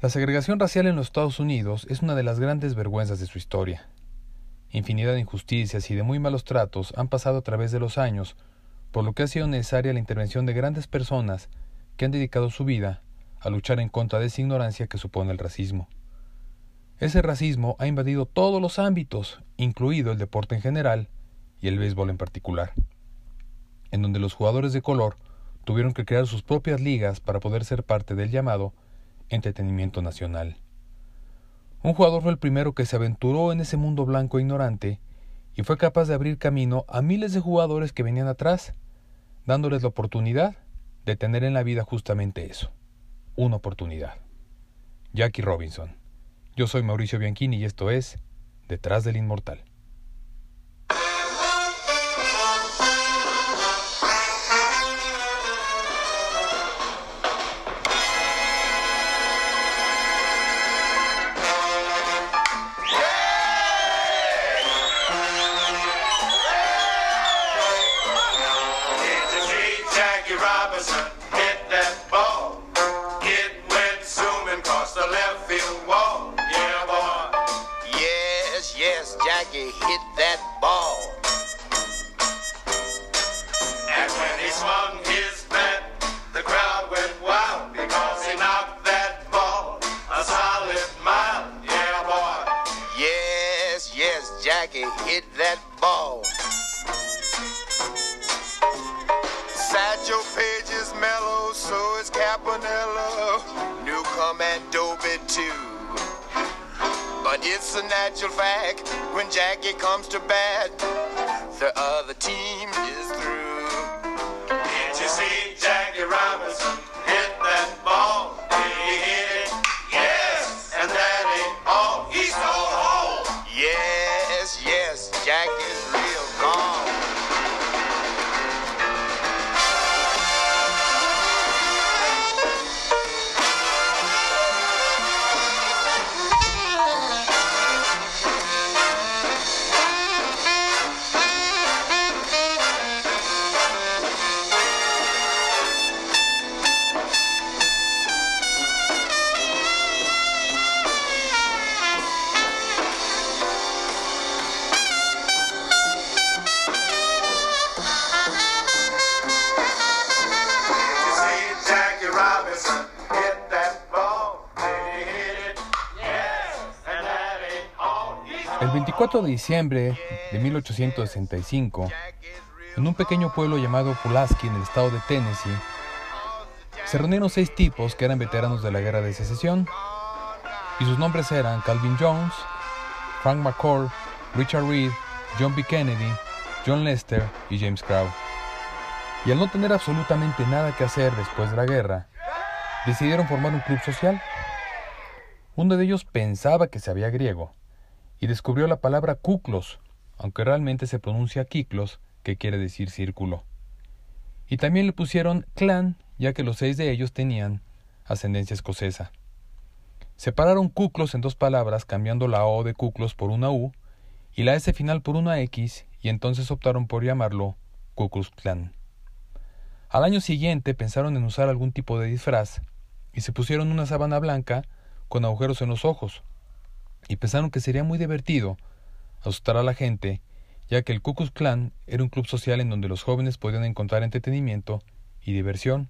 La segregación racial en los Estados Unidos es una de las grandes vergüenzas de su historia. Infinidad de injusticias y de muy malos tratos han pasado a través de los años, por lo que ha sido necesaria la intervención de grandes personas que han dedicado su vida a luchar en contra de esa ignorancia que supone el racismo. Ese racismo ha invadido todos los ámbitos, incluido el deporte en general y el béisbol en particular, en donde los jugadores de color tuvieron que crear sus propias ligas para poder ser parte del llamado entretenimiento nacional. Un jugador fue el primero que se aventuró en ese mundo blanco e ignorante y fue capaz de abrir camino a miles de jugadores que venían atrás, dándoles la oportunidad de tener en la vida justamente eso, una oportunidad. Jackie Robinson. Yo soy Mauricio Bianchini y esto es Detrás del Inmortal. Jackie hit that ball. It's a natural fact. When Jackie comes to bat, the other team 4 de diciembre de 1865, en un pequeño pueblo llamado Pulaski, en el estado de Tennessee, se reunieron seis tipos que eran veteranos de la Guerra de Secesión, y sus nombres eran Calvin Jones, Frank McCord, Richard Reed, John B. Kennedy, John Lester y James Crow. Y al no tener absolutamente nada que hacer después de la guerra, decidieron formar un club social. Uno de ellos pensaba que sabía griego, y descubrió la palabra Kuklos, aunque realmente se pronuncia Kiklos, que quiere decir círculo. Y también le pusieron clan, ya que los seis de ellos tenían ascendencia escocesa. Separaron Kuklos en dos palabras, cambiando la O de Kuklos por una U y la S final por una X, y entonces optaron por llamarlo Ku Clan. Al año siguiente pensaron en usar algún tipo de disfraz y se pusieron una sábana blanca con agujeros en los ojos, y pensaron que sería muy divertido asustar a la gente, ya que el Ku Klux Klan era un club social en donde los jóvenes podían encontrar entretenimiento y diversión.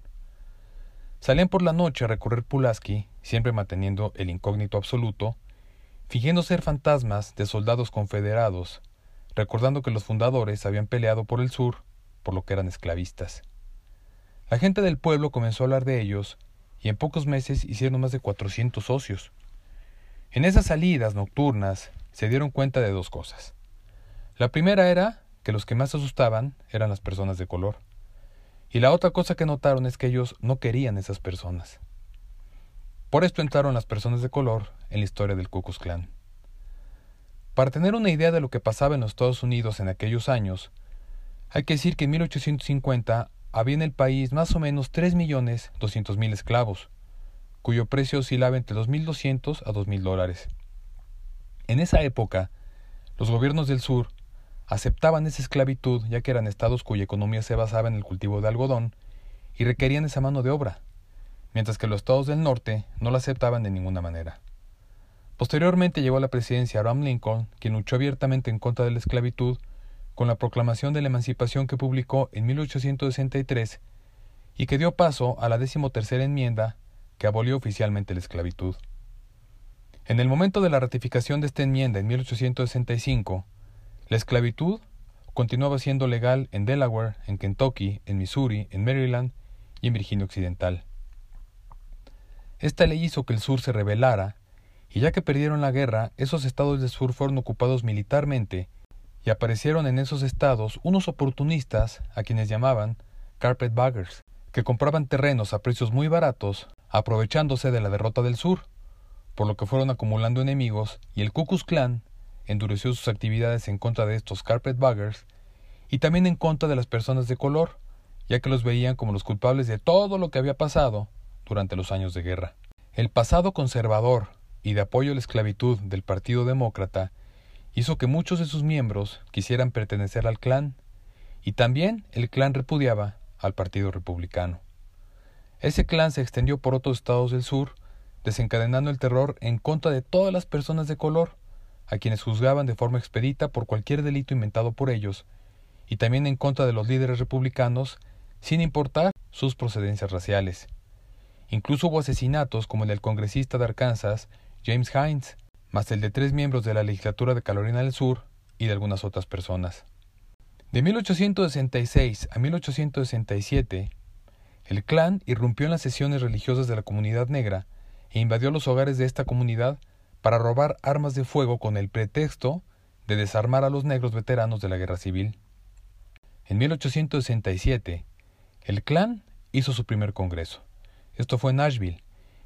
Salían por la noche a recorrer Pulaski, siempre manteniendo el incógnito absoluto, fingiendo ser fantasmas de soldados confederados, recordando que los fundadores habían peleado por el sur, por lo que eran esclavistas. La gente del pueblo comenzó a hablar de ellos, y en pocos meses hicieron más de cuatrocientos socios. En esas salidas nocturnas se dieron cuenta de dos cosas. La primera era que los que más asustaban eran las personas de color. Y la otra cosa que notaron es que ellos no querían esas personas. Por esto entraron las personas de color en la historia del Ku Klux Klan. Para tener una idea de lo que pasaba en los Estados Unidos en aquellos años, hay que decir que en 1850 había en el país más o menos 3.200.000 esclavos, cuyo precio oscilaba entre 2.200 a 2.000 dólares. En esa época, los gobiernos del sur aceptaban esa esclavitud ya que eran estados cuya economía se basaba en el cultivo de algodón y requerían esa mano de obra. mientras que los estados del norte no la aceptaban de ninguna manera. Posteriormente llegó a la presidencia Abraham Lincoln, quien luchó abiertamente en contra de la esclavitud con la proclamación de la emancipación que publicó en 1863 y que dio paso a la decimotercera enmienda que abolió oficialmente la esclavitud. En el momento de la ratificación de esta enmienda en 1865, la esclavitud continuaba siendo legal en Delaware, en Kentucky, en Missouri, en Maryland y en Virginia Occidental. Esta ley hizo que el sur se rebelara, y ya que perdieron la guerra, esos estados del sur fueron ocupados militarmente, y aparecieron en esos estados unos oportunistas a quienes llamaban carpetbaggers, que compraban terrenos a precios muy baratos, aprovechándose de la derrota del sur, por lo que fueron acumulando enemigos y el Ku Klux Klan endureció sus actividades en contra de estos carpetbaggers y también en contra de las personas de color, ya que los veían como los culpables de todo lo que había pasado durante los años de guerra. El pasado conservador y de apoyo a la esclavitud del Partido Demócrata hizo que muchos de sus miembros quisieran pertenecer al clan, y también el clan repudiaba al Partido Republicano. Ese clan se extendió por otros estados del sur, desencadenando el terror en contra de todas las personas de color, a quienes juzgaban de forma expedita por cualquier delito inventado por ellos, y también en contra de los líderes republicanos, sin importar sus procedencias raciales. Incluso hubo asesinatos como el del congresista de Arkansas, James Hines, más el de tres miembros de la legislatura de Carolina del Sur y de algunas otras personas. De 1866 a 1867, el clan irrumpió en las sesiones religiosas de la comunidad negra e invadió los hogares de esta comunidad para robar armas de fuego con el pretexto de desarmar a los negros veteranos de la guerra civil. En 1867, el clan hizo su primer congreso. Esto fue en Nashville,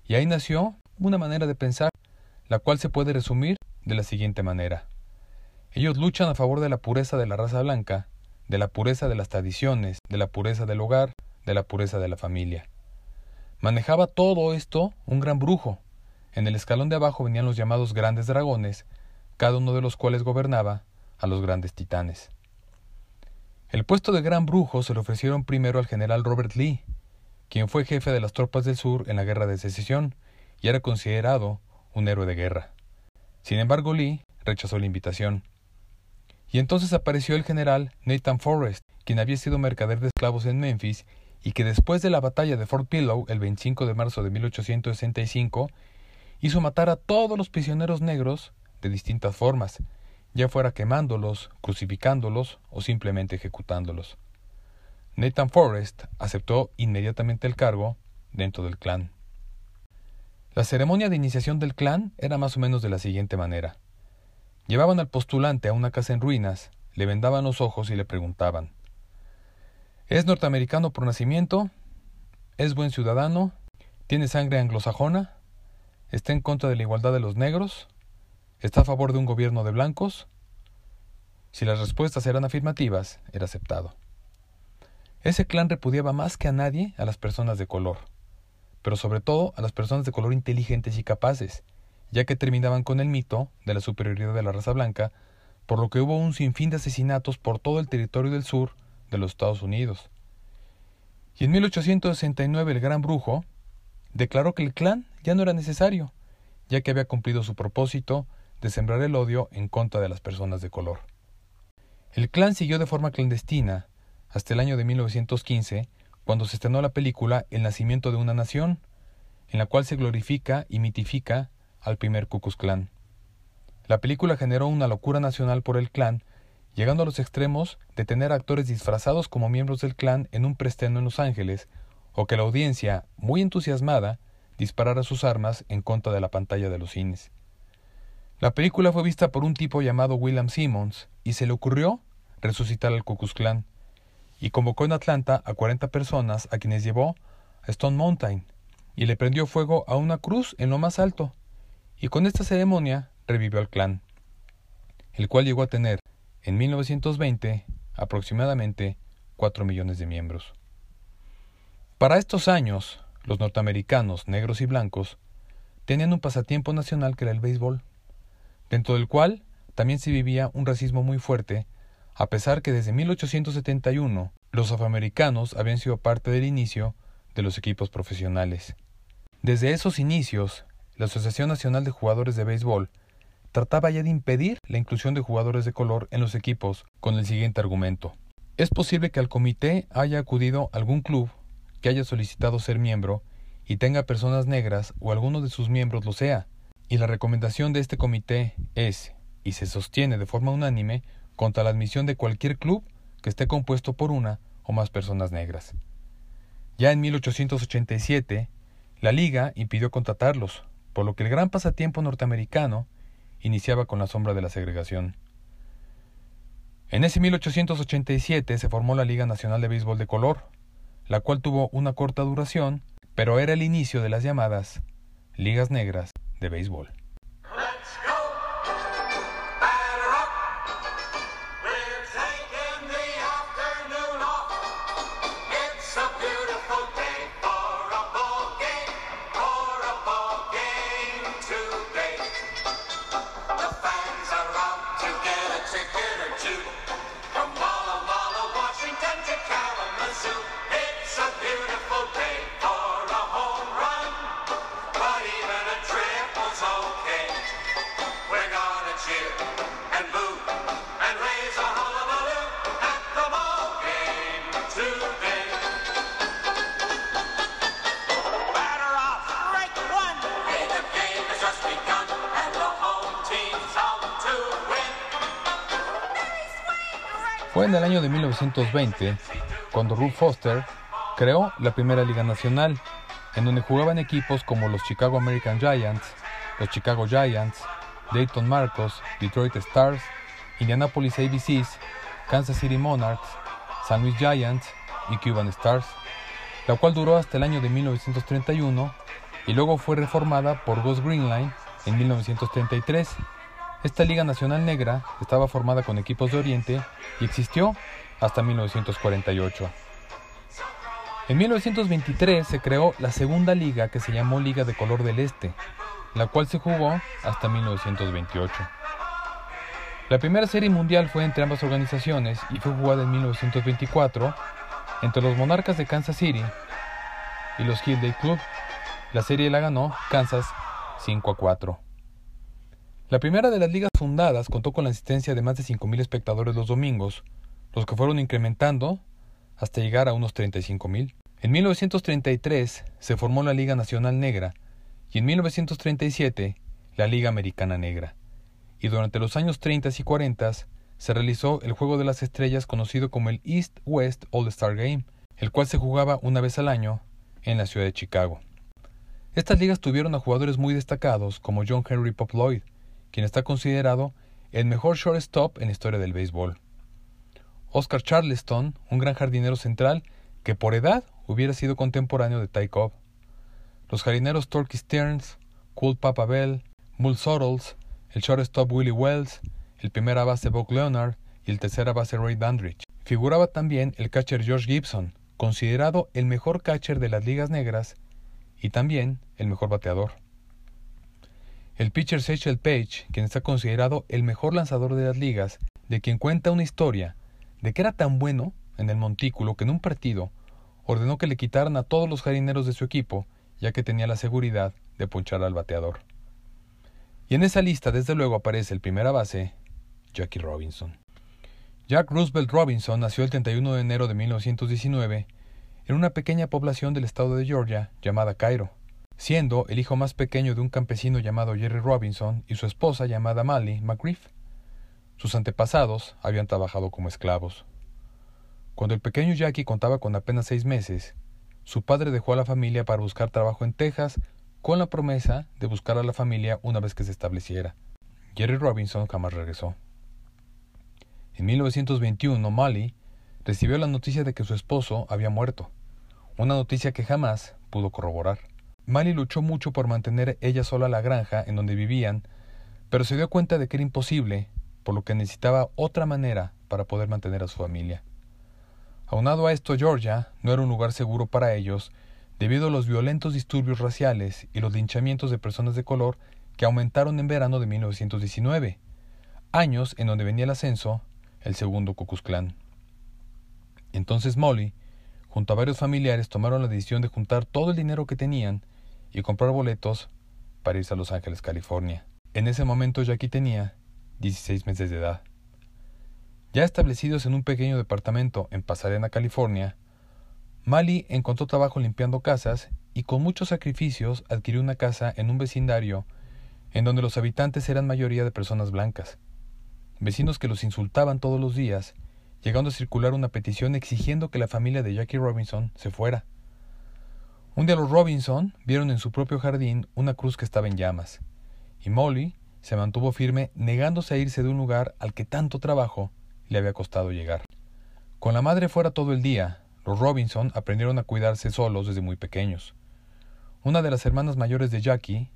y ahí nació una manera de pensar, la cual se puede resumir de la siguiente manera. Ellos luchan a favor de la pureza de la raza blanca, de la pureza de las tradiciones, de la pureza del hogar, de la pureza de la familia. Manejaba todo esto un gran brujo. En el escalón de abajo venían los llamados grandes dragones, cada uno de los cuales gobernaba a los grandes titanes. El puesto de gran brujo se le ofrecieron primero al general Robert Lee, quien fue jefe de las tropas del sur en la guerra de secesión y era considerado un héroe de guerra. Sin embargo, Lee rechazó la invitación. Y entonces apareció el general Nathan Forrest, quien había sido mercader de esclavos en Memphis y que después de la batalla de Fort Pillow el 25 de marzo de 1865 hizo matar a todos los prisioneros negros de distintas formas, ya fuera quemándolos, crucificándolos o simplemente ejecutándolos. Nathan Forrest aceptó inmediatamente el cargo dentro del clan. La ceremonia de iniciación del clan era más o menos de la siguiente manera. Llevaban al postulante a una casa en ruinas, le vendaban los ojos y le preguntaban ¿Es norteamericano por nacimiento? ¿Es buen ciudadano? ¿Tiene sangre anglosajona? ¿Está en contra de la igualdad de los negros? ¿Está a favor de un gobierno de blancos? Si las respuestas eran afirmativas, era aceptado. Ese clan repudiaba más que a nadie a las personas de color, pero sobre todo a las personas de color inteligentes y capaces, ya que terminaban con el mito de la superioridad de la raza blanca, por lo que hubo un sinfín de asesinatos por todo el territorio del sur de los Estados Unidos. Y en 1869 el gran brujo declaró que el clan ya no era necesario, ya que había cumplido su propósito de sembrar el odio en contra de las personas de color. El clan siguió de forma clandestina hasta el año de 1915, cuando se estrenó la película El nacimiento de una nación, en la cual se glorifica y mitifica al primer Ku Klux Klan. La película generó una locura nacional por el clan llegando a los extremos de tener actores disfrazados como miembros del clan en un preestreno en Los Ángeles, o que la audiencia, muy entusiasmada, disparara sus armas en contra de la pantalla de los cines. La película fue vista por un tipo llamado William Simmons y se le ocurrió resucitar al Ku Klux Klan y convocó en Atlanta a 40 personas a quienes llevó a Stone Mountain y le prendió fuego a una cruz en lo más alto y con esta ceremonia revivió al clan, el cual llegó a tener en 1920, aproximadamente 4 millones de miembros. Para estos años, los norteamericanos, negros y blancos, tenían un pasatiempo nacional que era el béisbol, dentro del cual también se vivía un racismo muy fuerte, a pesar que desde 1871 los afroamericanos habían sido parte del inicio de los equipos profesionales. Desde esos inicios, la Asociación Nacional de Jugadores de Béisbol trataba ya de impedir la inclusión de jugadores de color en los equipos con el siguiente argumento. Es posible que al comité haya acudido algún club que haya solicitado ser miembro y tenga personas negras o alguno de sus miembros lo sea, y la recomendación de este comité es, y se sostiene de forma unánime, contra la admisión de cualquier club que esté compuesto por una o más personas negras. Ya en 1887, la Liga impidió contratarlos, por lo que el gran pasatiempo norteamericano iniciaba con la sombra de la segregación. En ese 1887 se formó la Liga Nacional de Béisbol de Color, la cual tuvo una corta duración, pero era el inicio de las llamadas Ligas Negras de Béisbol. 1920 cuando Ruth Foster creó la primera liga nacional, en donde jugaban equipos como los Chicago American Giants, los Chicago Giants, Dayton Marcos, Detroit Stars, Indianapolis ABCs, Kansas City Monarchs, San Luis Giants y Cuban Stars, la cual duró hasta el año de 1931 y luego fue reformada por Gus Greenline en 1933. Esta Liga Nacional Negra estaba formada con equipos de Oriente y existió hasta 1948. En 1923 se creó la segunda liga que se llamó Liga de Color del Este, la cual se jugó hasta 1928. La primera serie mundial fue entre ambas organizaciones y fue jugada en 1924 entre los Monarcas de Kansas City y los Day Club. La serie la ganó Kansas 5 a 4. La primera de las ligas fundadas contó con la asistencia de más de 5.000 espectadores los domingos, los que fueron incrementando hasta llegar a unos 35.000. En 1933 se formó la Liga Nacional Negra y en 1937 la Liga Americana Negra. Y durante los años 30 y 40 se realizó el Juego de las Estrellas conocido como el East West All Star Game, el cual se jugaba una vez al año en la ciudad de Chicago. Estas ligas tuvieron a jugadores muy destacados como John Henry Pop Lloyd, quien está considerado el mejor shortstop en la historia del béisbol. Oscar Charleston, un gran jardinero central que por edad hubiera sido contemporáneo de Ty Cobb. Los jardineros Torquay Stearns, Cool Papa Bell, Mull Suttles, el shortstop Willie Wells, el primera base Buck Leonard y el tercera base Ray Dandridge. Figuraba también el catcher George Gibson, considerado el mejor catcher de las ligas negras y también el mejor bateador. El pitcher Seychelles Page, quien está considerado el mejor lanzador de las ligas, de quien cuenta una historia de que era tan bueno en el montículo que en un partido ordenó que le quitaran a todos los jarineros de su equipo, ya que tenía la seguridad de ponchar al bateador. Y en esa lista desde luego aparece el primera base, Jackie Robinson. Jack Roosevelt Robinson nació el 31 de enero de 1919 en una pequeña población del estado de Georgia llamada Cairo, siendo el hijo más pequeño de un campesino llamado Jerry Robinson y su esposa llamada Mally McGriff. Sus antepasados habían trabajado como esclavos. Cuando el pequeño Jackie contaba con apenas seis meses, su padre dejó a la familia para buscar trabajo en Texas con la promesa de buscar a la familia una vez que se estableciera. Jerry Robinson jamás regresó. En 1921, Molly recibió la noticia de que su esposo había muerto, una noticia que jamás pudo corroborar. Molly luchó mucho por mantener ella sola la granja en donde vivían, pero se dio cuenta de que era imposible, por lo que necesitaba otra manera para poder mantener a su familia. Aunado a esto, Georgia no era un lugar seguro para ellos debido a los violentos disturbios raciales y los linchamientos de personas de color que aumentaron en verano de 1919, años en donde venía el ascenso el segundo Ku Klux Entonces Molly, junto a varios familiares, tomaron la decisión de juntar todo el dinero que tenían y comprar boletos para irse a Los Ángeles, California. En ese momento Jackie tenía 16 meses de edad. Ya establecidos en un pequeño departamento en Pasadena, California, Mali encontró trabajo limpiando casas y con muchos sacrificios adquirió una casa en un vecindario en donde los habitantes eran mayoría de personas blancas, vecinos que los insultaban todos los días, llegando a circular una petición exigiendo que la familia de Jackie Robinson se fuera. Un día los Robinson vieron en su propio jardín una cruz que estaba en llamas, y Molly se mantuvo firme negándose a irse de un lugar al que tanto trabajo le había costado llegar. Con la madre fuera todo el día, los Robinson aprendieron a cuidarse solos desde muy pequeños. Una de las hermanas mayores de Jackie,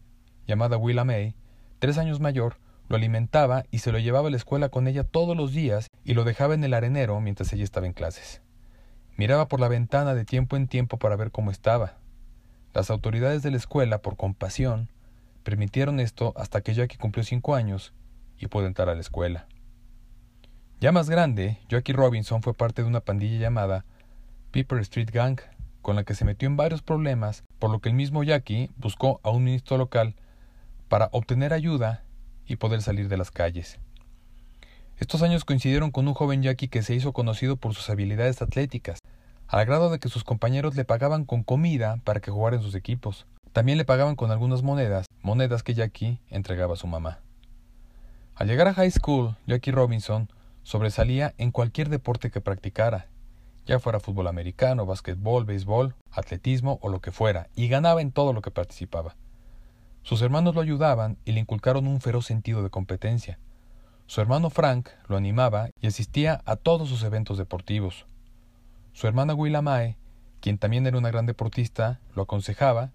llamada Willa May, tres años mayor, lo alimentaba y se lo llevaba a la escuela con ella todos los días y lo dejaba en el arenero mientras ella estaba en clases. Miraba por la ventana de tiempo en tiempo para ver cómo estaba, las autoridades de la escuela, por compasión, permitieron esto hasta que Jackie cumplió cinco años y pudo entrar a la escuela. Ya más grande, Jackie Robinson fue parte de una pandilla llamada Piper Street Gang, con la que se metió en varios problemas, por lo que el mismo Jackie buscó a un ministro local para obtener ayuda y poder salir de las calles. Estos años coincidieron con un joven Jackie que se hizo conocido por sus habilidades atléticas, al grado de que sus compañeros le pagaban con comida para que jugara en sus equipos. También le pagaban con algunas monedas, monedas que Jackie entregaba a su mamá. Al llegar a high school, Jackie Robinson sobresalía en cualquier deporte que practicara, ya fuera fútbol americano, básquetbol, béisbol, atletismo o lo que fuera, y ganaba en todo lo que participaba. Sus hermanos lo ayudaban y le inculcaron un feroz sentido de competencia. Su hermano Frank lo animaba y asistía a todos sus eventos deportivos. Su hermana Willa Mae, quien también era una gran deportista, lo aconsejaba,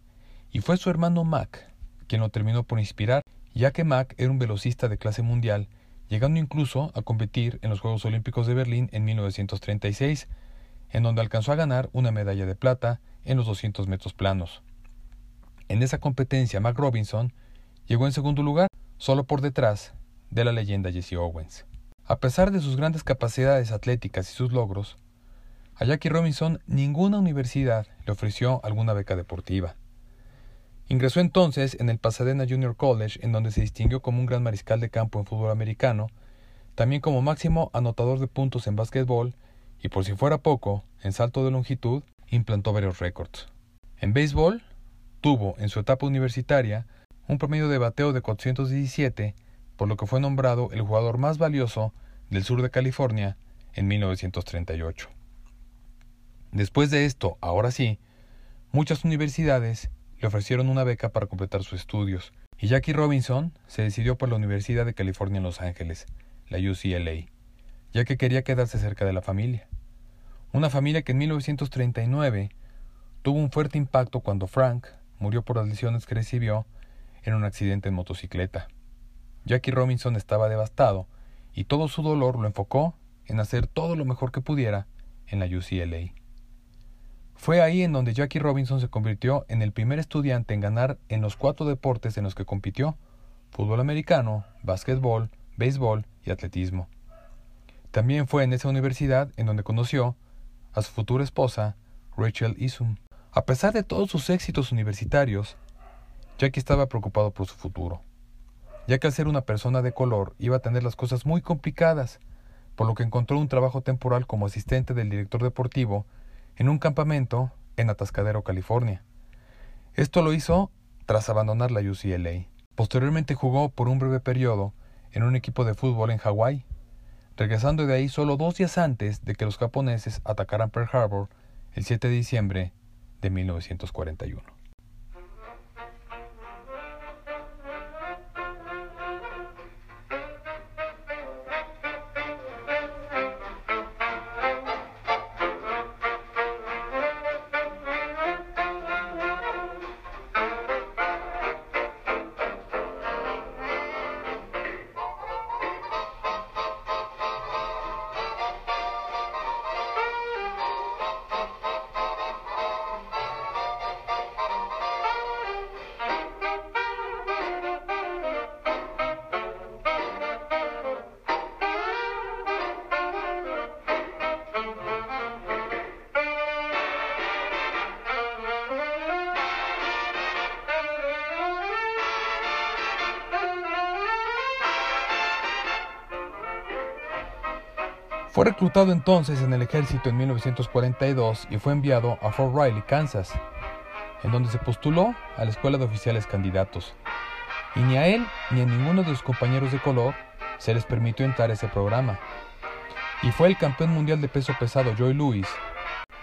y fue su hermano Mac quien lo terminó por inspirar, ya que Mac era un velocista de clase mundial, llegando incluso a competir en los Juegos Olímpicos de Berlín en 1936, en donde alcanzó a ganar una medalla de plata en los 200 metros planos. En esa competencia, Mac Robinson llegó en segundo lugar, solo por detrás de la leyenda Jesse Owens. A pesar de sus grandes capacidades atléticas y sus logros, a Jackie Robinson ninguna universidad le ofreció alguna beca deportiva. Ingresó entonces en el Pasadena Junior College, en donde se distinguió como un gran mariscal de campo en fútbol americano, también como máximo anotador de puntos en básquetbol y por si fuera poco, en salto de longitud, implantó varios récords. En béisbol, tuvo en su etapa universitaria un promedio de bateo de 417, por lo que fue nombrado el jugador más valioso del sur de California en 1938. Después de esto, ahora sí, muchas universidades le ofrecieron una beca para completar sus estudios, y Jackie Robinson se decidió por la Universidad de California en Los Ángeles, la UCLA, ya que quería quedarse cerca de la familia. Una familia que en 1939 tuvo un fuerte impacto cuando Frank murió por las lesiones que recibió en un accidente en motocicleta. Jackie Robinson estaba devastado y todo su dolor lo enfocó en hacer todo lo mejor que pudiera en la UCLA. Fue ahí en donde Jackie Robinson se convirtió en el primer estudiante en ganar en los cuatro deportes en los que compitió, fútbol americano, básquetbol, béisbol y atletismo. También fue en esa universidad en donde conoció a su futura esposa, Rachel Isum. A pesar de todos sus éxitos universitarios, Jackie estaba preocupado por su futuro, ya que al ser una persona de color iba a tener las cosas muy complicadas, por lo que encontró un trabajo temporal como asistente del director deportivo en un campamento en Atascadero, California. Esto lo hizo tras abandonar la UCLA. Posteriormente jugó por un breve periodo en un equipo de fútbol en Hawái, regresando de ahí solo dos días antes de que los japoneses atacaran Pearl Harbor el 7 de diciembre de 1941. Fue reclutado entonces en el ejército en 1942 y fue enviado a Fort Riley, Kansas, en donde se postuló a la escuela de oficiales candidatos. Y ni a él ni a ninguno de sus compañeros de color se les permitió entrar a ese programa. Y fue el campeón mundial de peso pesado Joy Lewis,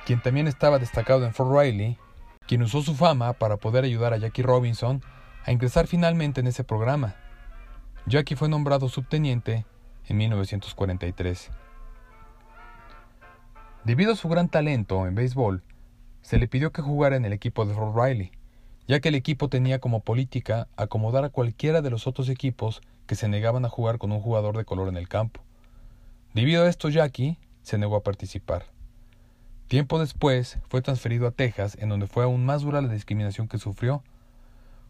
quien también estaba destacado en Fort Riley, quien usó su fama para poder ayudar a Jackie Robinson a ingresar finalmente en ese programa. Jackie fue nombrado subteniente en 1943. Debido a su gran talento en béisbol, se le pidió que jugara en el equipo de Fort Riley, ya que el equipo tenía como política acomodar a cualquiera de los otros equipos que se negaban a jugar con un jugador de color en el campo. Debido a esto, Jackie se negó a participar. Tiempo después fue transferido a Texas, en donde fue aún más dura la discriminación que sufrió.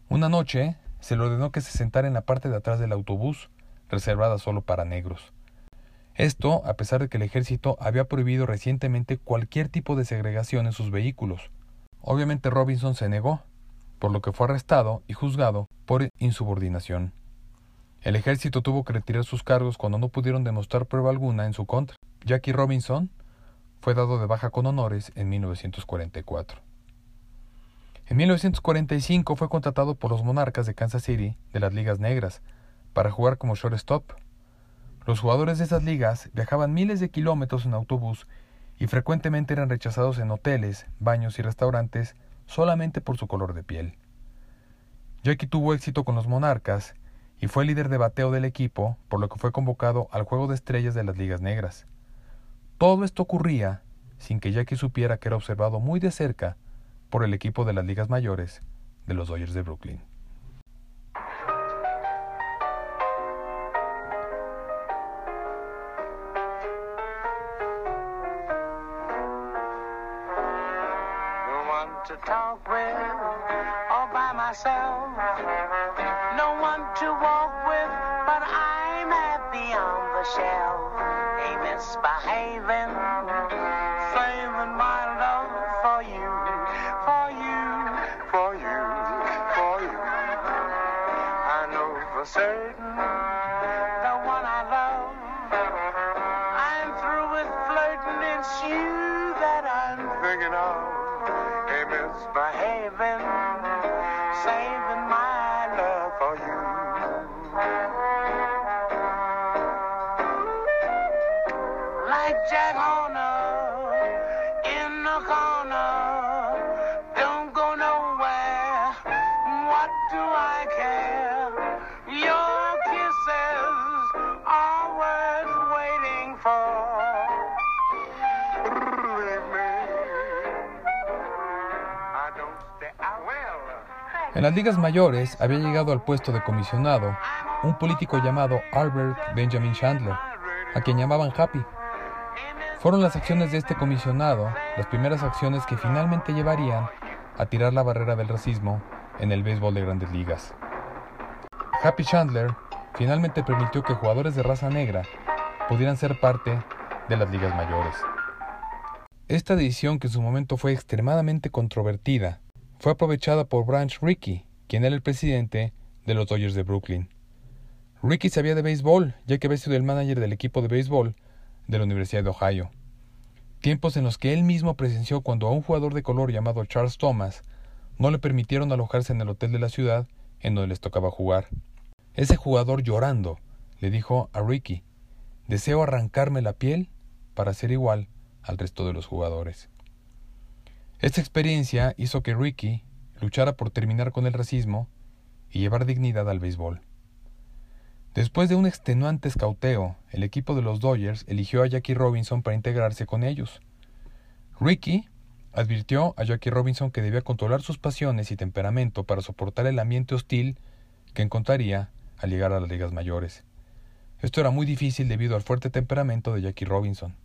Una noche se le ordenó que se sentara en la parte de atrás del autobús, reservada solo para negros. Esto a pesar de que el ejército había prohibido recientemente cualquier tipo de segregación en sus vehículos. Obviamente Robinson se negó, por lo que fue arrestado y juzgado por insubordinación. El ejército tuvo que retirar sus cargos cuando no pudieron demostrar prueba alguna en su contra. Jackie Robinson fue dado de baja con honores en 1944. En 1945 fue contratado por los Monarcas de Kansas City de las Ligas Negras para jugar como shortstop los jugadores de esas ligas viajaban miles de kilómetros en autobús y frecuentemente eran rechazados en hoteles, baños y restaurantes solamente por su color de piel. Jackie tuvo éxito con los Monarcas y fue líder de bateo del equipo, por lo que fue convocado al Juego de Estrellas de las Ligas Negras. Todo esto ocurría sin que Jackie supiera que era observado muy de cerca por el equipo de las ligas mayores de los Dodgers de Brooklyn. Myself. No one to walk with, but I'm happy on the shelf. Ain't misbehaving, saving my love for you, for you, for you, for you. I know for certain En las ligas mayores había llegado al puesto de comisionado un político llamado Albert Benjamin Chandler, a quien llamaban Happy. Fueron las acciones de este comisionado las primeras acciones que finalmente llevarían a tirar la barrera del racismo en el béisbol de grandes ligas. Happy Chandler finalmente permitió que jugadores de raza negra pudieran ser parte de las ligas mayores. Esta decisión, que en su momento fue extremadamente controvertida, fue aprovechada por Branch Rickey, quien era el presidente de los Dodgers de Brooklyn. Rickey sabía de béisbol, ya que había sido el manager del equipo de béisbol de la Universidad de Ohio. Tiempos en los que él mismo presenció cuando a un jugador de color llamado Charles Thomas no le permitieron alojarse en el hotel de la ciudad en donde les tocaba jugar. Ese jugador llorando le dijo a Ricky, deseo arrancarme la piel para ser igual al resto de los jugadores. Esta experiencia hizo que Ricky luchara por terminar con el racismo y llevar dignidad al béisbol. Después de un extenuante escauteo, el equipo de los Dodgers eligió a Jackie Robinson para integrarse con ellos. Ricky advirtió a Jackie Robinson que debía controlar sus pasiones y temperamento para soportar el ambiente hostil que encontraría al llegar a las ligas mayores. Esto era muy difícil debido al fuerte temperamento de Jackie Robinson.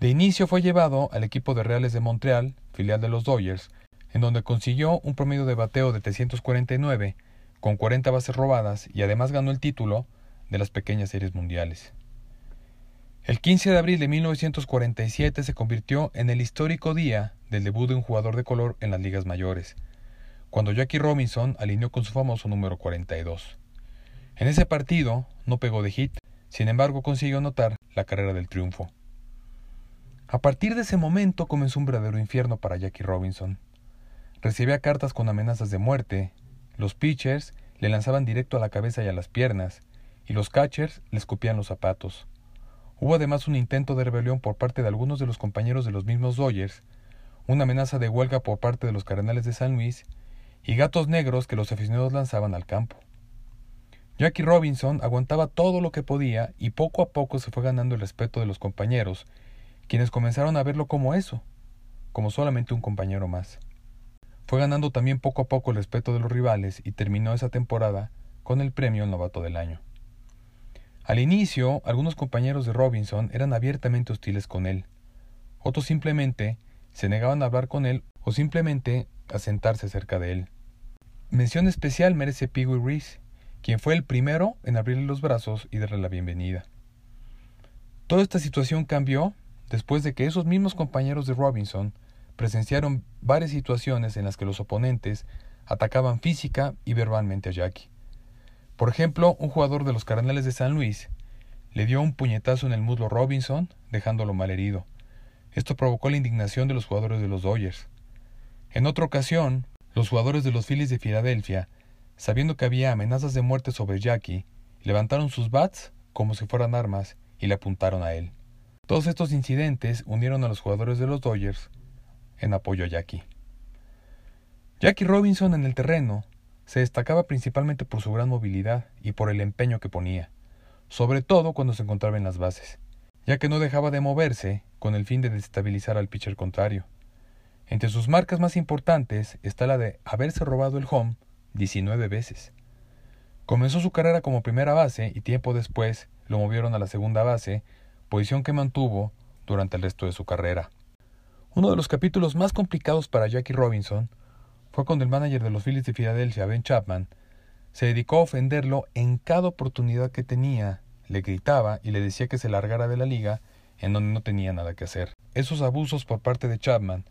De inicio fue llevado al equipo de Reales de Montreal, filial de los Dodgers, en donde consiguió un promedio de bateo de 349, con 40 bases robadas y además ganó el título de las pequeñas series mundiales. El 15 de abril de 1947 se convirtió en el histórico día del debut de un jugador de color en las ligas mayores, cuando Jackie Robinson alineó con su famoso número 42. En ese partido no pegó de hit, sin embargo consiguió anotar la carrera del triunfo. A partir de ese momento comenzó un verdadero infierno para Jackie Robinson. Recibía cartas con amenazas de muerte, los pitchers le lanzaban directo a la cabeza y a las piernas, y los catchers le escupían los zapatos. Hubo además un intento de rebelión por parte de algunos de los compañeros de los mismos Dodgers, una amenaza de huelga por parte de los Cardenales de San Luis y gatos negros que los aficionados lanzaban al campo. Jackie Robinson aguantaba todo lo que podía y poco a poco se fue ganando el respeto de los compañeros, quienes comenzaron a verlo como eso, como solamente un compañero más. Fue ganando también poco a poco el respeto de los rivales y terminó esa temporada con el premio al novato del año. Al inicio, algunos compañeros de Robinson eran abiertamente hostiles con él. Otros simplemente se negaban a hablar con él o simplemente a sentarse cerca de él. Mención especial merece Pee Reese, quien fue el primero en abrirle los brazos y darle la bienvenida. Toda esta situación cambió después de que esos mismos compañeros de Robinson presenciaron varias situaciones en las que los oponentes atacaban física y verbalmente a Jackie. Por ejemplo, un jugador de los Cardenales de San Luis le dio un puñetazo en el muslo a Robinson, dejándolo malherido. Esto provocó la indignación de los jugadores de los Dodgers. En otra ocasión, los jugadores de los Phillies de Filadelfia, sabiendo que había amenazas de muerte sobre Jackie, levantaron sus bats como si fueran armas y le apuntaron a él. Todos estos incidentes unieron a los jugadores de los Dodgers en apoyo a Jackie. Jackie Robinson en el terreno se destacaba principalmente por su gran movilidad y por el empeño que ponía, sobre todo cuando se encontraba en las bases, ya que no dejaba de moverse con el fin de desestabilizar al pitcher contrario. Entre sus marcas más importantes está la de haberse robado el home 19 veces. Comenzó su carrera como primera base y tiempo después lo movieron a la segunda base, posición que mantuvo durante el resto de su carrera. Uno de los capítulos más complicados para Jackie Robinson fue cuando el manager de los Phillies de Filadelfia, Ben Chapman, se dedicó a ofenderlo en cada oportunidad que tenía, le gritaba y le decía que se largara de la liga en donde no tenía nada que hacer. Esos abusos por parte de Chapman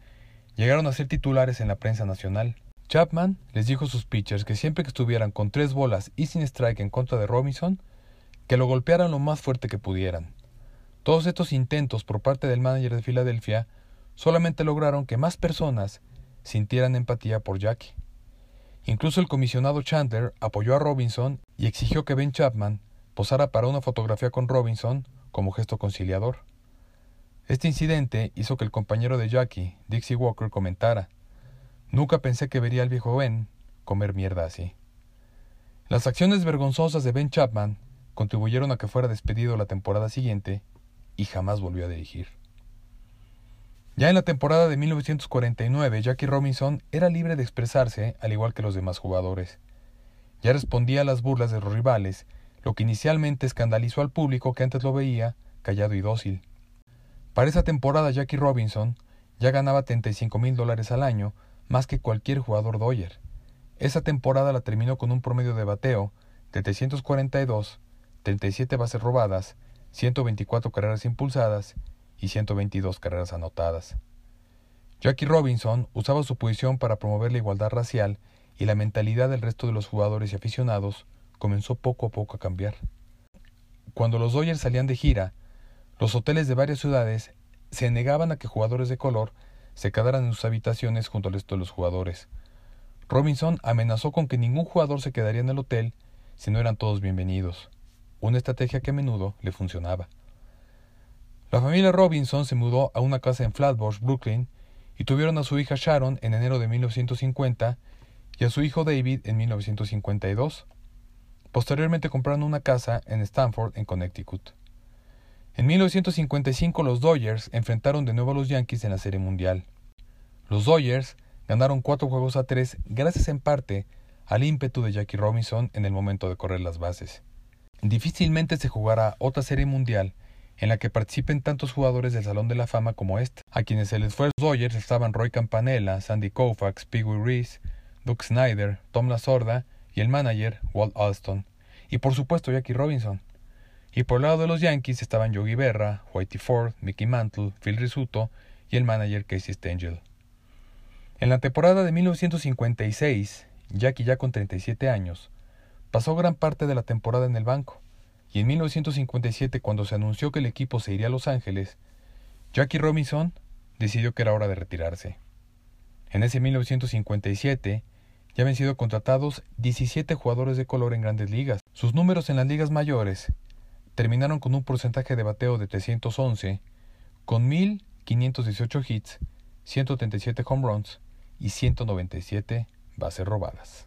llegaron a ser titulares en la prensa nacional. Chapman les dijo a sus pitchers que siempre que estuvieran con tres bolas y sin strike en contra de Robinson, que lo golpearan lo más fuerte que pudieran. Todos estos intentos por parte del manager de Filadelfia solamente lograron que más personas sintieran empatía por Jackie. Incluso el comisionado Chandler apoyó a Robinson y exigió que Ben Chapman posara para una fotografía con Robinson como gesto conciliador. Este incidente hizo que el compañero de Jackie, Dixie Walker, comentara Nunca pensé que vería al viejo Ben comer mierda así. Las acciones vergonzosas de Ben Chapman contribuyeron a que fuera despedido la temporada siguiente y jamás volvió a dirigir. Ya en la temporada de 1949, Jackie Robinson era libre de expresarse al igual que los demás jugadores. Ya respondía a las burlas de los rivales, lo que inicialmente escandalizó al público que antes lo veía callado y dócil. Para esa temporada Jackie Robinson ya ganaba 35 mil dólares al año, más que cualquier jugador Dodger. Esa temporada la terminó con un promedio de bateo de 342, 37 bases robadas, 124 carreras impulsadas y 122 carreras anotadas. Jackie Robinson usaba su posición para promover la igualdad racial y la mentalidad del resto de los jugadores y aficionados comenzó poco a poco a cambiar. Cuando los Dodgers salían de gira, los hoteles de varias ciudades se negaban a que jugadores de color se quedaran en sus habitaciones junto al resto de los jugadores. Robinson amenazó con que ningún jugador se quedaría en el hotel si no eran todos bienvenidos, una estrategia que a menudo le funcionaba. La familia Robinson se mudó a una casa en Flatbush, Brooklyn, y tuvieron a su hija Sharon en enero de 1950 y a su hijo David en 1952. Posteriormente compraron una casa en Stanford, en Connecticut. En 1955 los Dodgers enfrentaron de nuevo a los Yankees en la Serie Mundial. Los Dodgers ganaron cuatro juegos a tres gracias en parte al ímpetu de Jackie Robinson en el momento de correr las bases. Difícilmente se jugará otra Serie Mundial en la que participen tantos jugadores del Salón de la Fama como este, a quienes se les fue Dodgers estaban Roy Campanella, Sandy Koufax, Pee Reese, Doug Snyder, Tom Lasorda y el manager Walt Alston, y por supuesto Jackie Robinson. Y por el lado de los Yankees estaban Yogi Berra, Whitey Ford, Mickey Mantle, Phil Risuto y el manager Casey Stengel. En la temporada de 1956, Jackie ya con 37 años, pasó gran parte de la temporada en el banco, y en 1957 cuando se anunció que el equipo se iría a Los Ángeles, Jackie Robinson decidió que era hora de retirarse. En ese 1957 ya habían sido contratados 17 jugadores de color en grandes ligas. Sus números en las ligas mayores terminaron con un porcentaje de bateo de 311, con 1.518 hits, 137 home runs y 197 bases robadas.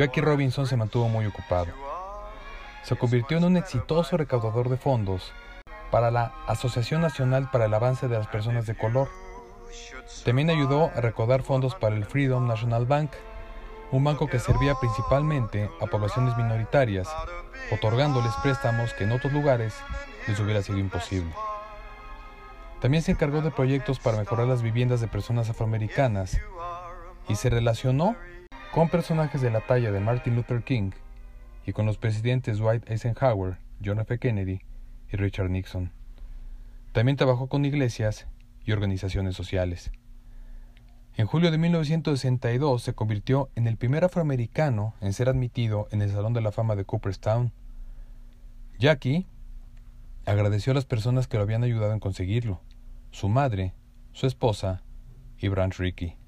Jackie Robinson se mantuvo muy ocupado. Se convirtió en un exitoso recaudador de fondos para la Asociación Nacional para el Avance de las Personas de Color. También ayudó a recaudar fondos para el Freedom National Bank, un banco que servía principalmente a poblaciones minoritarias, otorgándoles préstamos que en otros lugares les hubiera sido imposible. También se encargó de proyectos para mejorar las viviendas de personas afroamericanas y se relacionó con personajes de la talla de Martin Luther King y con los presidentes Dwight Eisenhower, John F. Kennedy y Richard Nixon. También trabajó con iglesias y organizaciones sociales. En julio de 1962 se convirtió en el primer afroamericano en ser admitido en el Salón de la Fama de Cooperstown. Jackie agradeció a las personas que lo habían ayudado en conseguirlo, su madre, su esposa y Branch Rickey.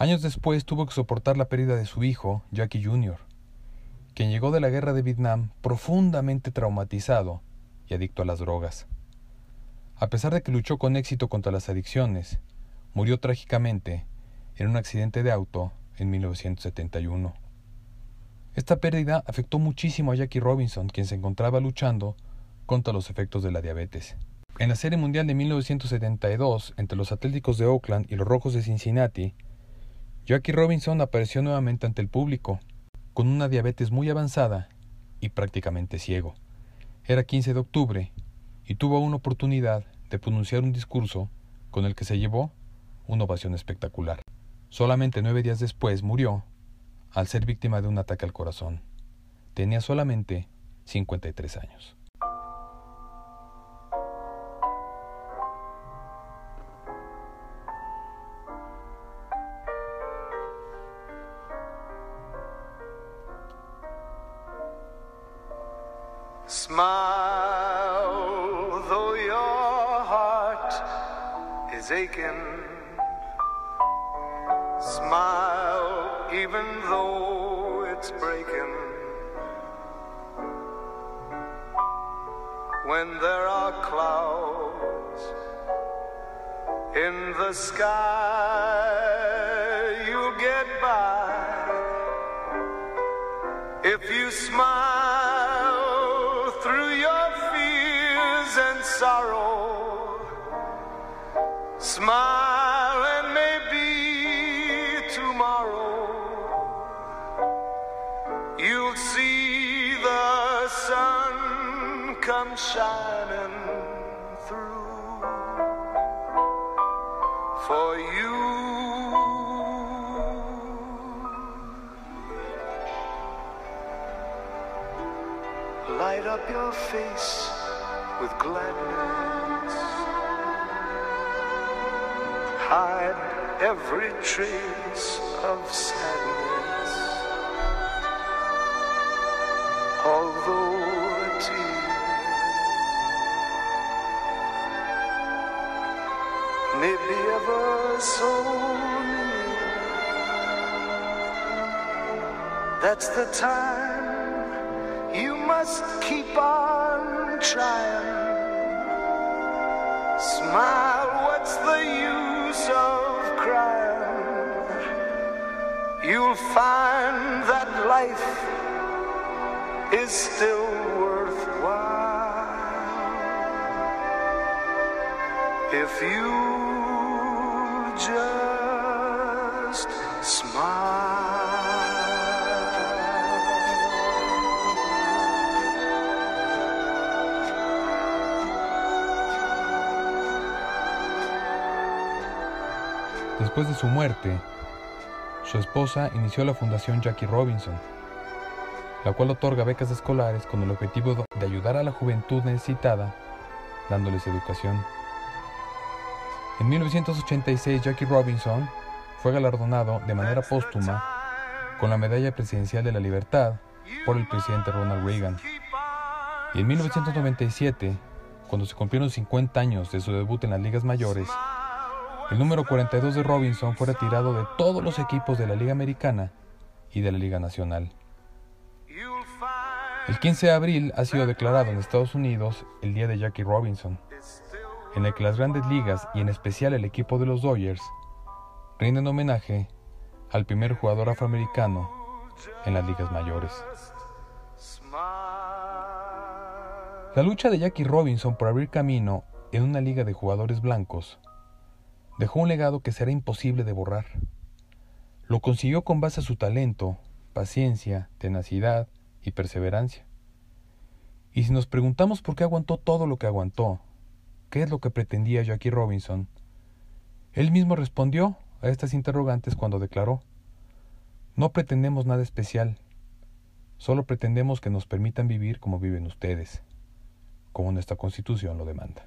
Años después tuvo que soportar la pérdida de su hijo, Jackie Jr., quien llegó de la guerra de Vietnam profundamente traumatizado y adicto a las drogas. A pesar de que luchó con éxito contra las adicciones, murió trágicamente en un accidente de auto en 1971. Esta pérdida afectó muchísimo a Jackie Robinson, quien se encontraba luchando contra los efectos de la diabetes. En la Serie Mundial de 1972, entre los Atléticos de Oakland y los Rojos de Cincinnati, Jackie Robinson apareció nuevamente ante el público, con una diabetes muy avanzada y prácticamente ciego. Era 15 de octubre y tuvo una oportunidad de pronunciar un discurso con el que se llevó una ovación espectacular. Solamente nueve días después murió al ser víctima de un ataque al corazón. Tenía solamente 53 años. Smile, even though it's breaking. When there are clouds in the sky, you'll get by. If you smile smile hide every trace of sadness. Although a tear may be ever so near, that's the time you must keep on trying. Smile of crying? You'll find that life is still worthwhile if you just smile. Después de su muerte, su esposa inició la Fundación Jackie Robinson, la cual otorga becas escolares con el objetivo de ayudar a la juventud necesitada, dándoles educación. En 1986, Jackie Robinson fue galardonado de manera póstuma con la Medalla Presidencial de la Libertad por el presidente Ronald Reagan. Y en 1997, cuando se cumplieron 50 años de su debut en las ligas mayores, el número 42 de Robinson fue retirado de todos los equipos de la Liga Americana y de la Liga Nacional. El 15 de abril ha sido declarado en Estados Unidos el Día de Jackie Robinson, en el que las grandes ligas y en especial el equipo de los Dodgers rinden homenaje al primer jugador afroamericano en las ligas mayores. La lucha de Jackie Robinson por abrir camino en una liga de jugadores blancos dejó un legado que será imposible de borrar. Lo consiguió con base a su talento, paciencia, tenacidad y perseverancia. Y si nos preguntamos por qué aguantó todo lo que aguantó, qué es lo que pretendía Jackie Robinson, él mismo respondió a estas interrogantes cuando declaró, no pretendemos nada especial, solo pretendemos que nos permitan vivir como viven ustedes, como nuestra constitución lo demanda.